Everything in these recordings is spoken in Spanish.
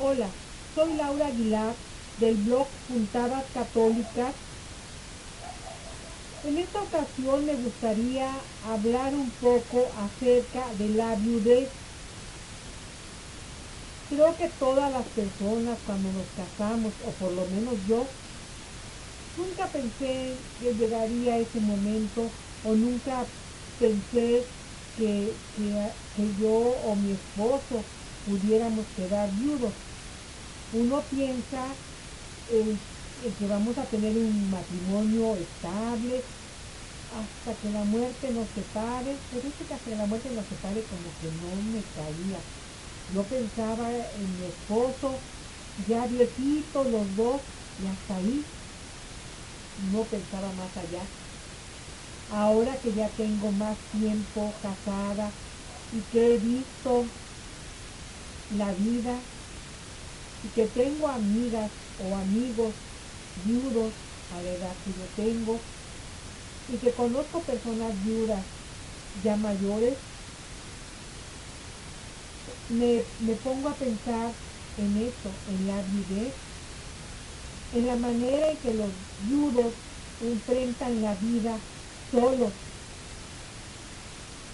Hola, soy Laura Aguilar del blog Puntadas Católicas. En esta ocasión me gustaría hablar un poco acerca de la viudez. Creo que todas las personas cuando nos casamos, o por lo menos yo, nunca pensé que llegaría ese momento o nunca pensé que, que yo o mi esposo pudiéramos quedar viudos uno piensa en, que vamos a tener un matrimonio estable hasta que la muerte nos separe, pero es que hasta que la muerte nos separe como que no me caía. Yo pensaba en mi esposo, ya viejito los dos, y hasta ahí no pensaba más allá. Ahora que ya tengo más tiempo casada y que he visto la vida y que tengo amigas o amigos viudos a la edad que yo tengo y que conozco personas viudas ya mayores, me, me pongo a pensar en eso, en la vida, en la manera en que los viudos enfrentan la vida solos.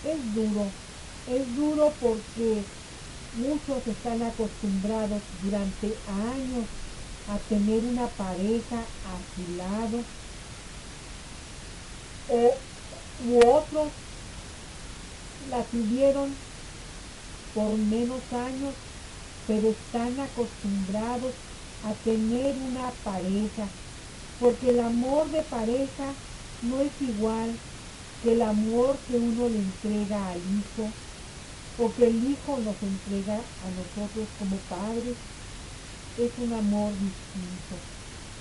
Es duro, es duro porque Muchos están acostumbrados durante años a tener una pareja a su lado o u otros la tuvieron por menos años, pero están acostumbrados a tener una pareja, porque el amor de pareja no es igual que el amor que uno le entrega al hijo o que el Hijo nos entrega a nosotros como padres, es un amor distinto.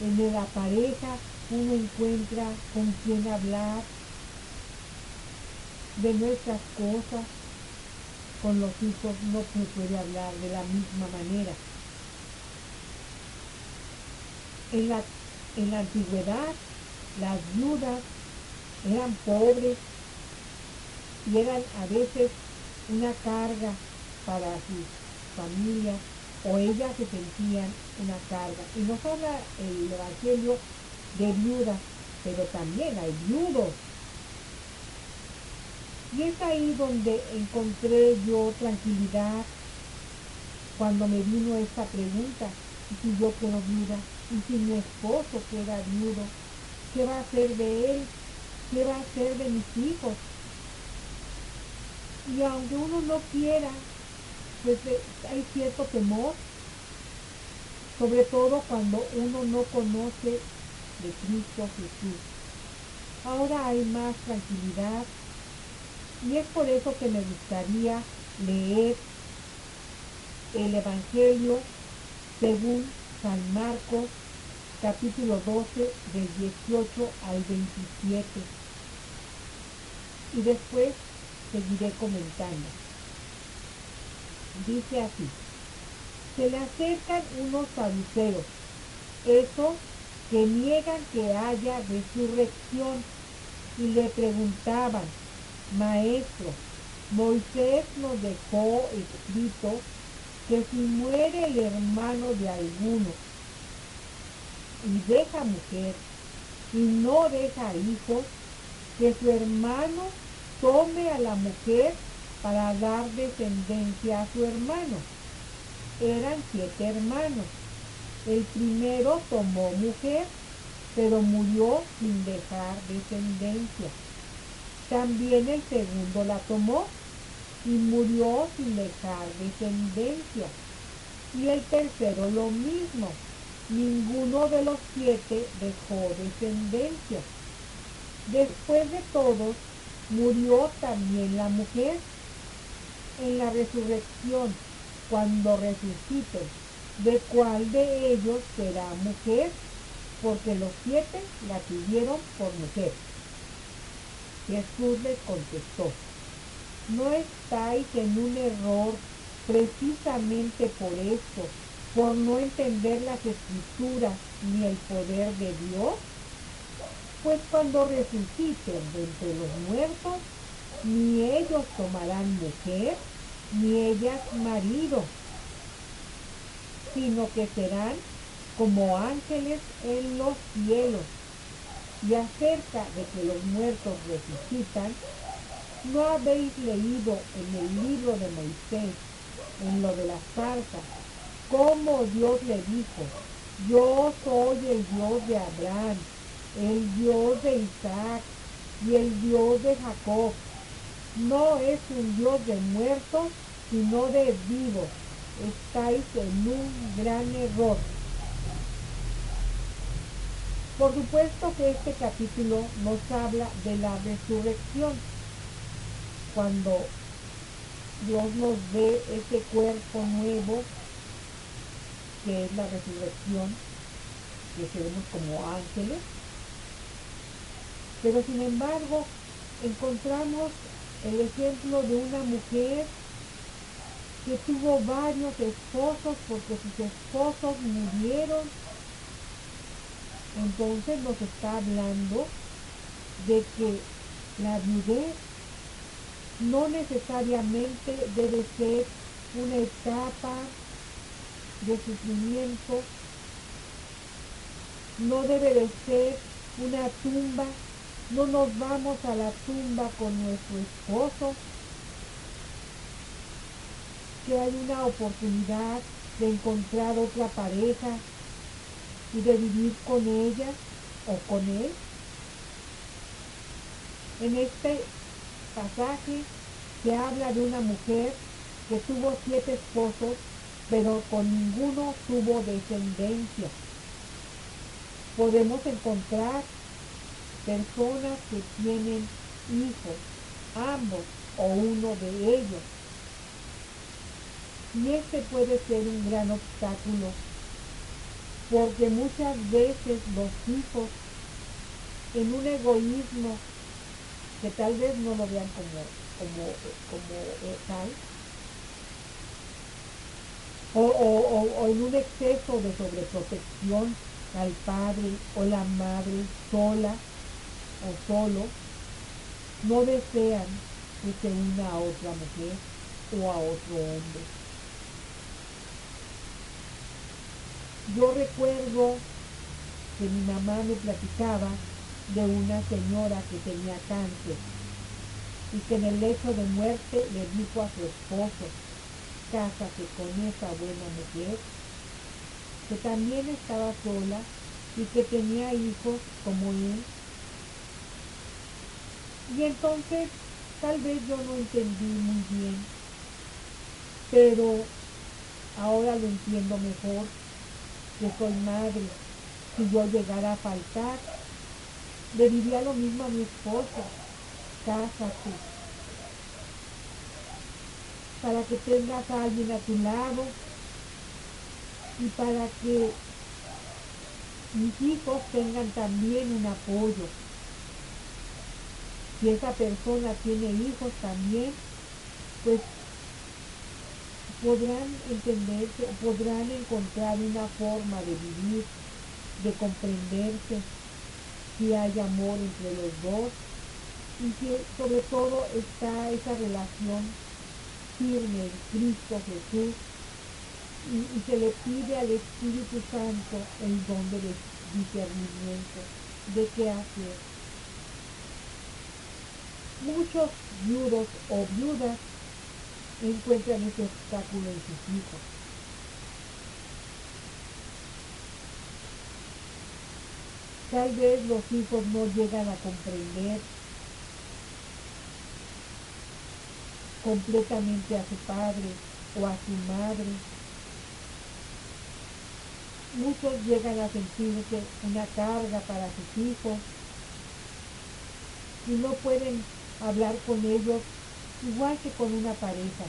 En la pareja uno encuentra con quien hablar de nuestras cosas, con los hijos no se puede hablar de la misma manera. En la, en la antigüedad, las viudas eran pobres y eran a veces una carga para sus familias o ellas se sentían una carga. Y no solo el Evangelio de viudas, pero también hay viudos. Y es ahí donde encontré yo tranquilidad cuando me vino esta pregunta, ¿y si yo quiero viuda? ¿Y si mi esposo queda viudo? ¿Qué va a hacer de él? ¿Qué va a hacer de mis hijos? Y aunque uno no quiera, pues eh, hay cierto temor, sobre todo cuando uno no conoce de Cristo Jesús. Ahora hay más tranquilidad y es por eso que me gustaría leer el Evangelio según San Marcos capítulo 12 del 18 al 27. Y después seguiré comentando. Dice así, se le acercan unos saduceos, esos que niegan que haya resurrección, y le preguntaban, Maestro, Moisés nos dejó escrito que si muere el hermano de alguno y deja mujer y no deja hijos, que su hermano tome a la mujer para dar descendencia a su hermano. Eran siete hermanos. El primero tomó mujer, pero murió sin dejar descendencia. También el segundo la tomó y murió sin dejar descendencia. Y el tercero lo mismo. Ninguno de los siete dejó descendencia. Después de todos, murió también la mujer en la resurrección, cuando resucite, de cuál de ellos será mujer, porque los siete la pidieron por mujer. Jesús les contestó, no estáis en un error precisamente por esto, por no entender las escrituras ni el poder de Dios? Pues cuando resuciten de entre los muertos, ni ellos tomarán mujer, ni ellas marido, sino que serán como ángeles en los cielos. Y acerca de que los muertos resucitan, ¿no habéis leído en el libro de Moisés, en lo de las cartas, cómo Dios le dijo, yo soy el Dios de Abraham, el Dios de Isaac y el Dios de Jacob? No es un Dios de muertos, sino de vivos estáis en un gran error. Por supuesto que este capítulo nos habla de la resurrección. Cuando Dios nos dé ese cuerpo nuevo, que es la resurrección, que seremos como ángeles. Pero sin embargo, encontramos el ejemplo de una mujer que tuvo varios esposos porque sus esposos murieron. Entonces nos está hablando de que la viudez no necesariamente debe ser una etapa de sufrimiento, no debe de ser una tumba, no nos vamos a la tumba con nuestro esposo, que hay una oportunidad de encontrar otra pareja y de vivir con ella o con él. En este pasaje se habla de una mujer que tuvo siete esposos, pero con ninguno tuvo descendencia. Podemos encontrar personas que tienen hijos, ambos o uno de ellos, y este puede ser un gran obstáculo, porque muchas veces los hijos, en un egoísmo que tal vez no lo vean como, como, como eh, tal, o, en un exceso de sobreprotección al padre o la madre sola o solo, no desean que se una a otra mujer o a otro hombre. Yo recuerdo que mi mamá me platicaba de una señora que tenía cáncer y que en el lecho de muerte le dijo a su esposo, cásate con esa buena mujer, que también estaba sola y que tenía hijos como él. Y entonces tal vez yo no entendí muy bien, pero ahora lo entiendo mejor que soy madre, si yo llegara a faltar, le diría lo mismo a mi esposa, cásate, para que tengas a alguien a tu lado y para que mis hijos tengan también un apoyo. Si esa persona tiene hijos también, pues podrán entenderse, podrán encontrar una forma de vivir, de comprenderse, si hay amor entre los dos y que sobre todo está esa relación firme en Cristo Jesús y, se le pide al Espíritu Santo el don de discernimiento de qué hacer. Muchos viudos o viudas encuentran ese obstáculo en sus hijos. Tal vez los hijos no llegan a comprender completamente a su padre o a su madre. Muchos llegan a sentirse una carga para sus hijos y no pueden hablar con ellos igual que con una pareja.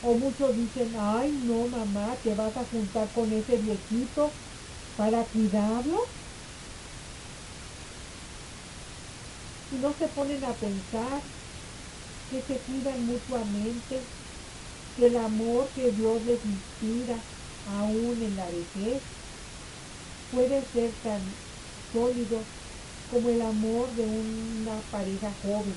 O muchos dicen, ay no mamá, te vas a juntar con ese viejito para cuidarlo. Y no se ponen a pensar que se cuidan mutuamente, que el amor que Dios les inspira aún en la vejez puede ser tan sólido como el amor de una pareja joven.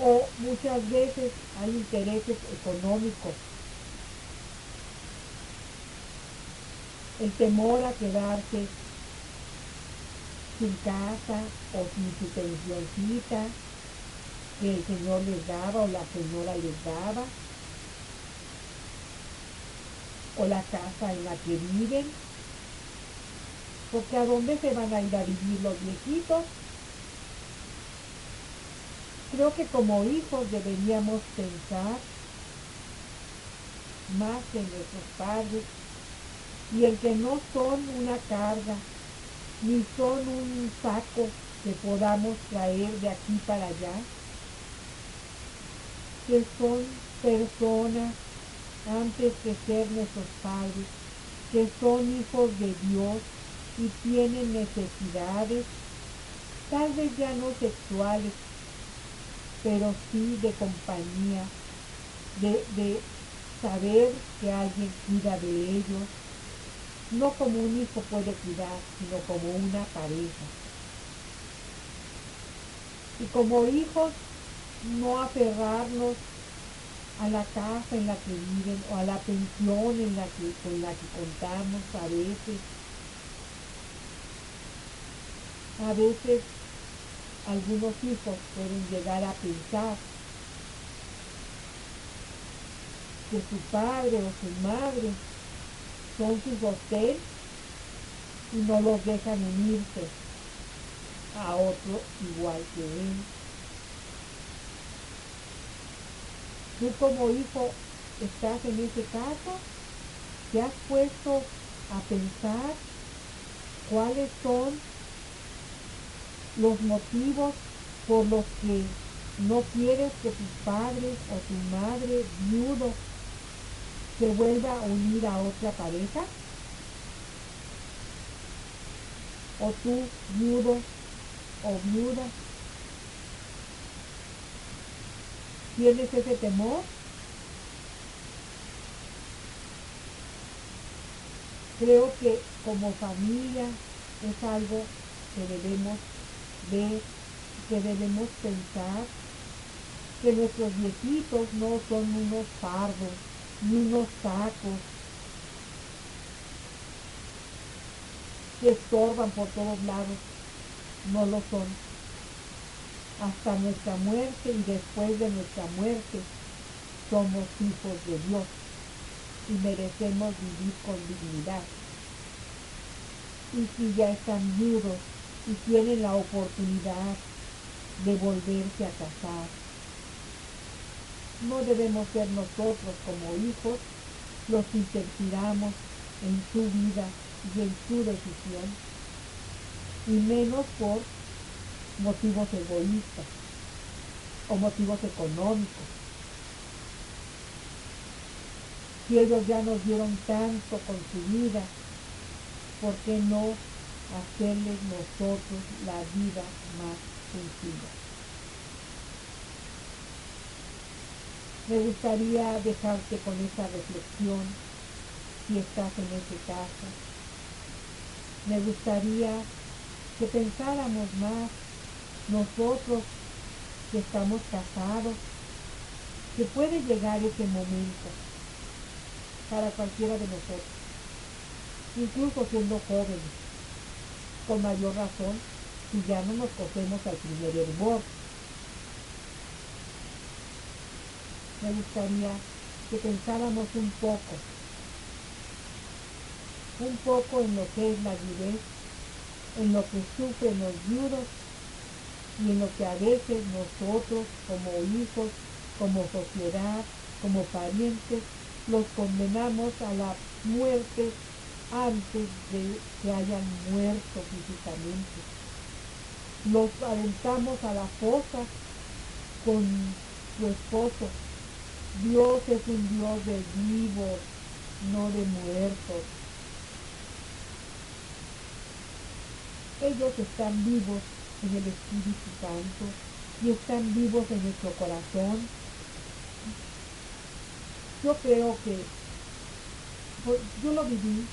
O muchas veces hay intereses económicos. El temor a quedarse sin casa o sin su pensioncita que el Señor les daba o la señora les daba o la casa en la que viven. Porque a dónde se van a ir a vivir los viejitos. Creo que como hijos deberíamos pensar más en nuestros padres y en que no son una carga, ni son un saco que podamos traer de aquí para allá, que son personas antes de ser nuestros padres, que son hijos de Dios y tienen necesidades, tal vez ya no sexuales, pero sí de compañía, de, de saber que alguien cuida de ellos, no como un hijo puede cuidar, sino como una pareja. Y como hijos, no aferrarnos a la casa en la que viven o a la pensión en la que, con la que contamos a veces. A veces algunos hijos pueden llegar a pensar que su padre o su madre son su sostén y no los dejan unirse a otro igual que él. Tú como hijo estás en ese caso, te has puesto a pensar cuáles son los motivos por los que no quieres que tus padres o tu madre viudo se vuelva a unir a otra pareja? ¿O tú viudo o viuda ¿Tienes ese temor? Creo que como familia es algo que debemos ver, que debemos pensar, que nuestros viejitos no son unos fardos, ni unos sacos, que estorban por todos lados, no lo son hasta nuestra muerte y después de nuestra muerte somos hijos de Dios y merecemos vivir con dignidad. Y si ya están viudos y tienen la oportunidad de volverse a casar, no debemos ser nosotros como hijos los que interfiramos en su vida y en su decisión, y menos por motivos egoístas o motivos económicos. Si ellos ya nos dieron tanto con su vida, ¿por qué no hacerles nosotros la vida más sencilla? Me gustaría dejarte con esa reflexión si estás en ese caso. Me gustaría que pensáramos más nosotros que estamos casados, que puede llegar ese momento para cualquiera de nosotros, incluso siendo jóvenes, con mayor razón si ya no nos cogemos al primer hervor. Me gustaría que pensáramos un poco, un poco en lo que es la viudez, en lo que sufren los viudos y en lo que a veces nosotros como hijos, como sociedad, como parientes, los condenamos a la muerte antes de que hayan muerto físicamente. Los aventamos a la fosa con su esposo. Dios es un Dios de vivos, no de muertos. Ellos están vivos en el Espíritu Santo y están vivos en nuestro corazón. Yo creo que pues, yo lo viví,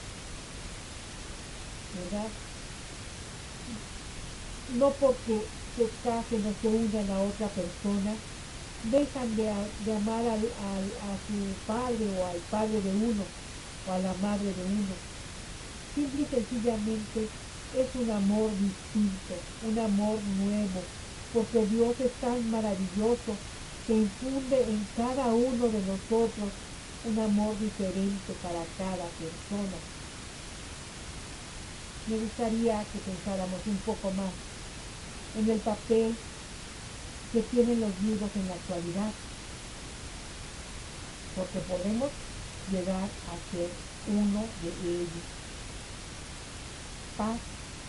¿verdad? No porque se casen o se unan a otra persona, dejan de, amar al, a su padre o al padre de uno o a la madre de uno. Simple y sencillamente es un amor distinto, un amor nuevo, porque Dios es tan maravilloso que infunde en cada uno de nosotros un amor diferente para cada persona. Me gustaría que pensáramos un poco más en el papel que tienen los libros en la actualidad, porque podemos llegar a ser uno de ellos. Paz